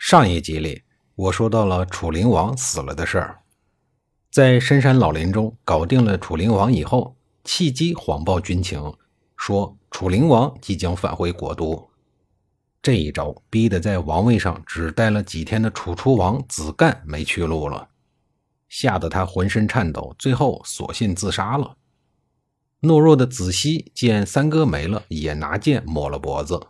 上一集里，我说到了楚灵王死了的事儿，在深山老林中搞定了楚灵王以后，契机谎报军情，说楚灵王即将返回国都。这一招逼得在王位上只待了几天的楚出王子干没去路了，吓得他浑身颤抖，最后索性自杀了。懦弱的子熙见三哥没了，也拿剑抹了脖子。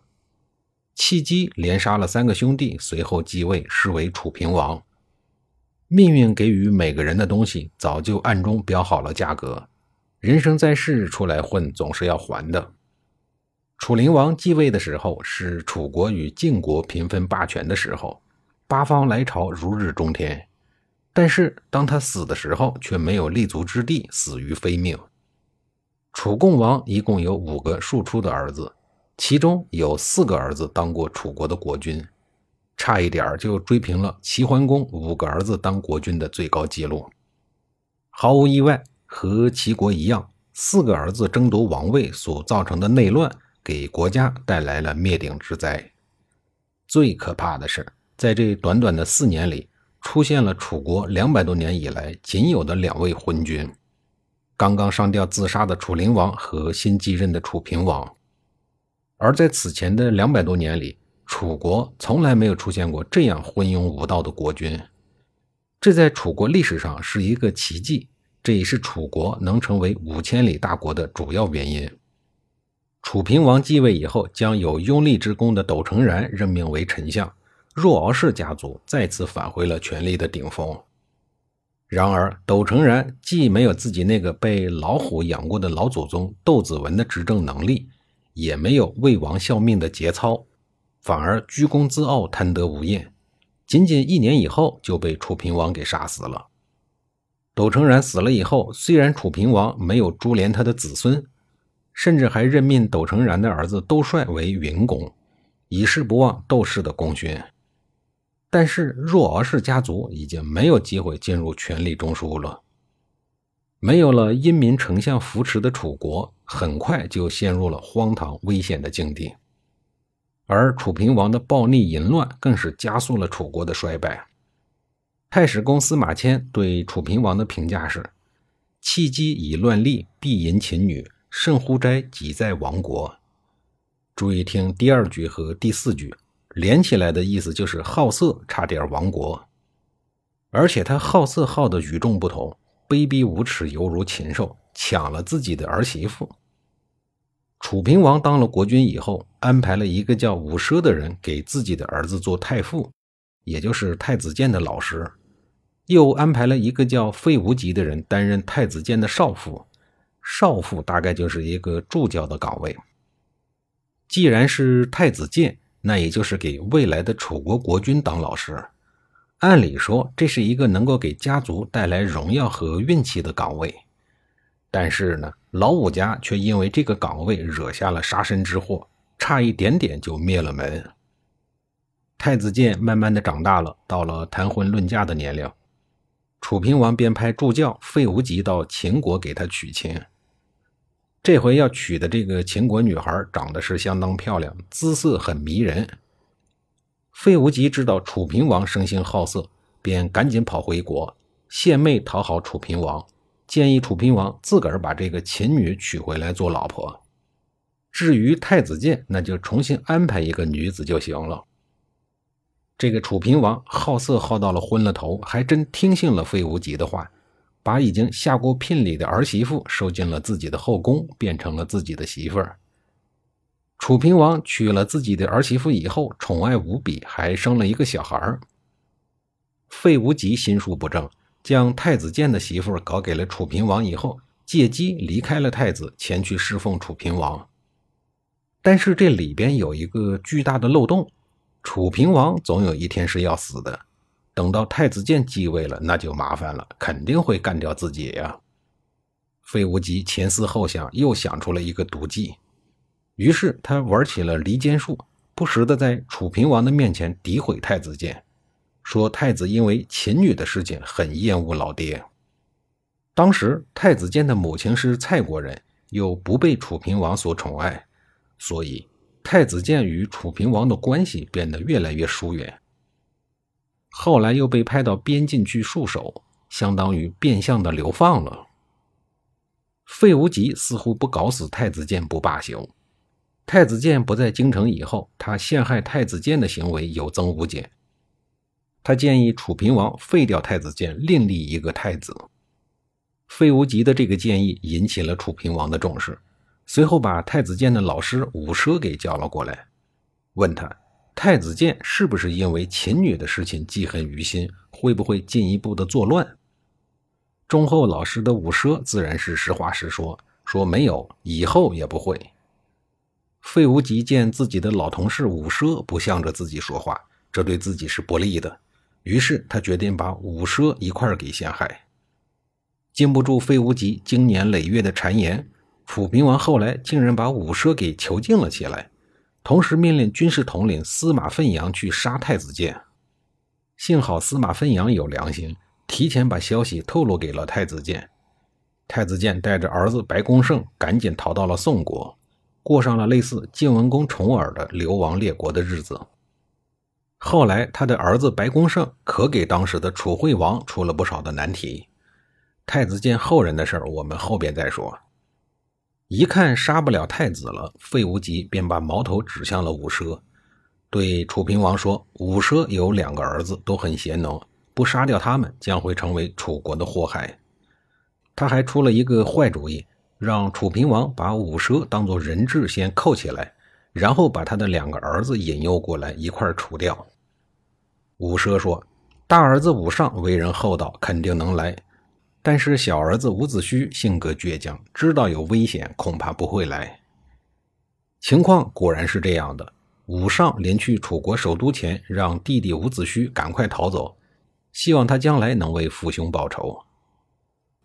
契机连杀了三个兄弟，随后继位，是为楚平王。命运给予每个人的东西，早就暗中标好了价格。人生在世，出来混总是要还的。楚灵王继位的时候，是楚国与晋国平分霸权的时候，八方来朝，如日中天。但是当他死的时候，却没有立足之地，死于非命。楚共王一共有五个庶出的儿子。其中有四个儿子当过楚国的国君，差一点就追平了齐桓公五个儿子当国君的最高纪录。毫无意外，和齐国一样，四个儿子争夺王位所造成的内乱，给国家带来了灭顶之灾。最可怕的是，在这短短的四年里，出现了楚国两百多年以来仅有的两位昏君：刚刚上吊自杀的楚灵王和新继任的楚平王。而在此前的两百多年里，楚国从来没有出现过这样昏庸无道的国君，这在楚国历史上是一个奇迹，这也是楚国能成为五千里大国的主要原因。楚平王继位以后，将有拥立之功的斗成然任命为丞相，若敖氏家族再次返回了权力的顶峰。然而，斗成然既没有自己那个被老虎养过的老祖宗窦子文的执政能力。也没有为王效命的节操，反而居功自傲、贪得无厌。仅仅一年以后，就被楚平王给杀死了。斗成然死了以后，虽然楚平王没有株连他的子孙，甚至还任命斗成然的儿子窦帅为云公，以示不忘窦氏的功勋。但是若敖氏家族已经没有机会进入权力中枢了。没有了英明丞相扶持的楚国，很快就陷入了荒唐危险的境地。而楚平王的暴逆淫乱，更是加速了楚国的衰败。太史公司马迁对楚平王的评价是：“弃机以乱吏，必淫秦女，甚乎哉？己在亡国。”注意听第二句和第四句，连起来的意思就是好色，差点亡国。而且他好色好的与众不同。卑鄙无耻，犹如禽兽，抢了自己的儿媳妇。楚平王当了国君以后，安排了一个叫伍奢的人给自己的儿子做太傅，也就是太子建的老师；又安排了一个叫费无极的人担任太子建的少傅。少傅大概就是一个助教的岗位。既然是太子建，那也就是给未来的楚国国君当老师。按理说，这是一个能够给家族带来荣耀和运气的岗位，但是呢，老武家却因为这个岗位惹下了杀身之祸，差一点点就灭了门。太子建慢慢的长大了，到了谈婚论嫁的年龄，楚平王便派助教费无极到秦国给他娶亲。这回要娶的这个秦国女孩长得是相当漂亮，姿色很迷人。费无极知道楚平王生性好色，便赶紧跑回国献媚讨好楚平王，建议楚平王自个儿把这个秦女娶回来做老婆。至于太子建，那就重新安排一个女子就行了。这个楚平王好色好到了昏了头，还真听信了费无极的话，把已经下过聘礼的儿媳妇收进了自己的后宫，变成了自己的媳妇儿。楚平王娶了自己的儿媳妇以后，宠爱无比，还生了一个小孩费无极心术不正，将太子建的媳妇搞给了楚平王以后，借机离开了太子，前去侍奉楚平王。但是这里边有一个巨大的漏洞：楚平王总有一天是要死的。等到太子建继位了，那就麻烦了，肯定会干掉自己呀。费无极前思后想，又想出了一个毒计，于是他玩起了离间术，不时的在楚平王的面前诋毁太子建，说太子因为秦女的事情很厌恶老爹。当时太子建的母亲是蔡国人，又不被楚平王所宠爱，所以太子建与楚平王的关系变得越来越疏远。后来又被派到边境去戍守，相当于变相的流放了。费无极似乎不搞死太子建不罢休。太子建不在京城以后，他陷害太子建的行为有增无减。他建议楚平王废掉太子建，另立一个太子。费无极的这个建议引起了楚平王的重视，随后把太子建的老师伍奢给叫了过来，问他。太子建是不是因为秦女的事情记恨于心？会不会进一步的作乱？忠厚老实的伍奢自然是实话实说，说没有，以后也不会。费无极见自己的老同事伍奢不向着自己说话，这对自己是不利的，于是他决定把伍奢一块儿给陷害。经不住费无极经年累月的谗言，楚平王后来竟然把伍奢给囚禁了起来。同时命令军事统领司马奋阳去杀太子建。幸好司马奋阳有良心，提前把消息透露给了太子建。太子建带着儿子白公胜赶紧逃到了宋国，过上了类似晋文公重耳的流亡列国的日子。后来，他的儿子白公胜可给当时的楚惠王出了不少的难题。太子建后人的事儿，我们后边再说。一看杀不了太子了，费无极便把矛头指向了伍奢，对楚平王说：“伍奢有两个儿子，都很贤能，不杀掉他们，将会成为楚国的祸害。”他还出了一个坏主意，让楚平王把伍奢当做人质先扣起来，然后把他的两个儿子引诱过来一块除掉。伍奢说：“大儿子伍尚为人厚道，肯定能来。”但是小儿子伍子胥性格倔强，知道有危险，恐怕不会来。情况果然是这样的。伍尚临去楚国首都前，让弟弟伍子胥赶快逃走，希望他将来能为父兄报仇。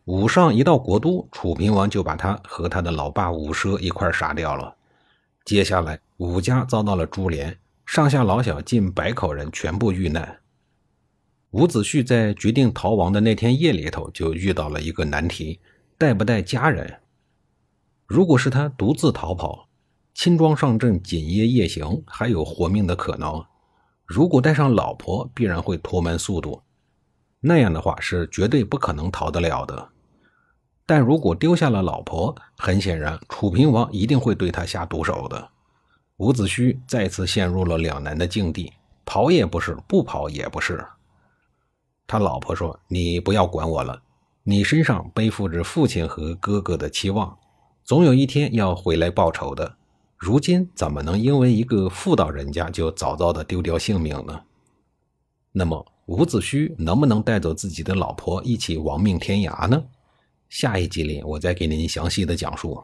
伍尚一到国都，楚平王就把他和他的老爸伍奢一块杀掉了。接下来，伍家遭到了株连，上下老小近百口人全部遇难。伍子胥在决定逃亡的那天夜里头，就遇到了一个难题：带不带家人？如果是他独自逃跑，轻装上阵，紧夜夜行，还有活命的可能；如果带上老婆，必然会拖慢速度，那样的话是绝对不可能逃得了的。但如果丢下了老婆，很显然楚平王一定会对他下毒手的。伍子胥再次陷入了两难的境地：跑也不是，不跑也不是。他老婆说：“你不要管我了，你身上背负着父亲和哥哥的期望，总有一天要回来报仇的。如今怎么能因为一个妇道人家就早早的丢掉性命呢？那么伍子胥能不能带走自己的老婆一起亡命天涯呢？下一集里我再给您详细的讲述。”